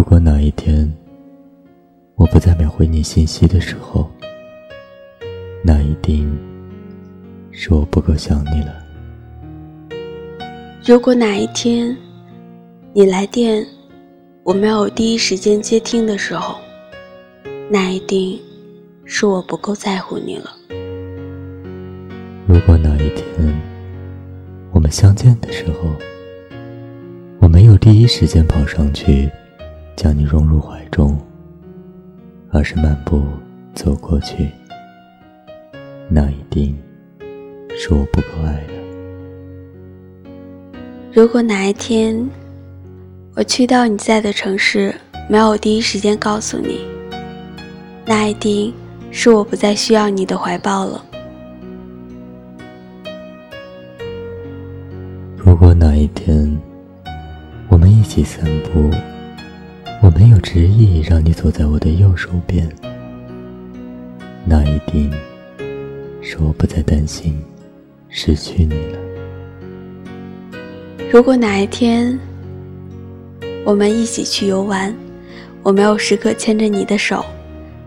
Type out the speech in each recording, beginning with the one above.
如果哪一天我不再秒回你信息的时候，那一定是我不够想你了。如果哪一天你来电，我没有第一时间接听的时候，那一定是我不够在乎你了。如果哪一天我们相见的时候，我没有第一时间跑上去将你融入怀中，而是漫步走过去，那一定是我不够爱了。如果哪一天我去到你在的城市，没有第一时间告诉你，那一定是我不再需要你的怀抱了。如果哪一天我们一起散步，我没有执意让你坐在我的右手边，那一定是我不再担心失去你了。如果哪一天我们一起去游玩，我没有时刻牵着你的手，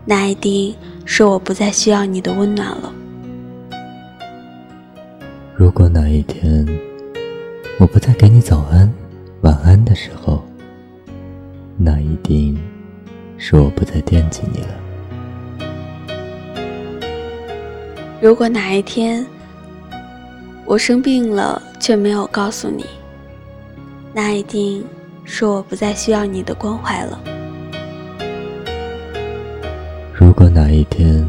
那一定是我不再需要你的温暖了。如果哪一天，我不再给你早安、晚安的时候，那一定是我不再惦记你了。如果哪一天我生病了却没有告诉你，那一定是我不再需要你的关怀了。如果哪一天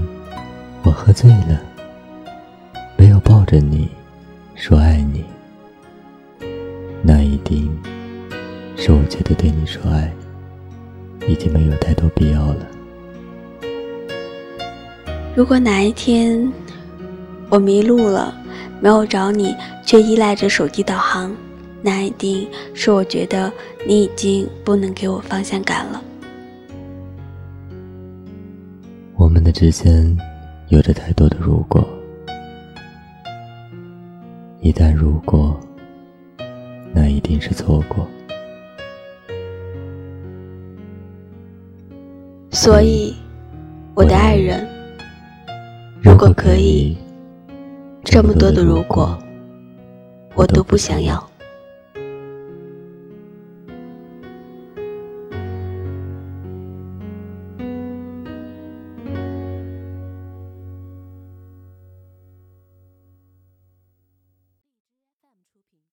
我喝醉了，没有抱着你说爱你。那一定是我觉得对你说爱已经没有太多必要了。如果哪一天我迷路了，没有找你，却依赖着手机导航，那一定是我觉得你已经不能给我方向感了。我们的之间有着太多的如果，一旦如果。那一定是错过，所以，我的爱人，如果可以，这么多的如果，我都不想要。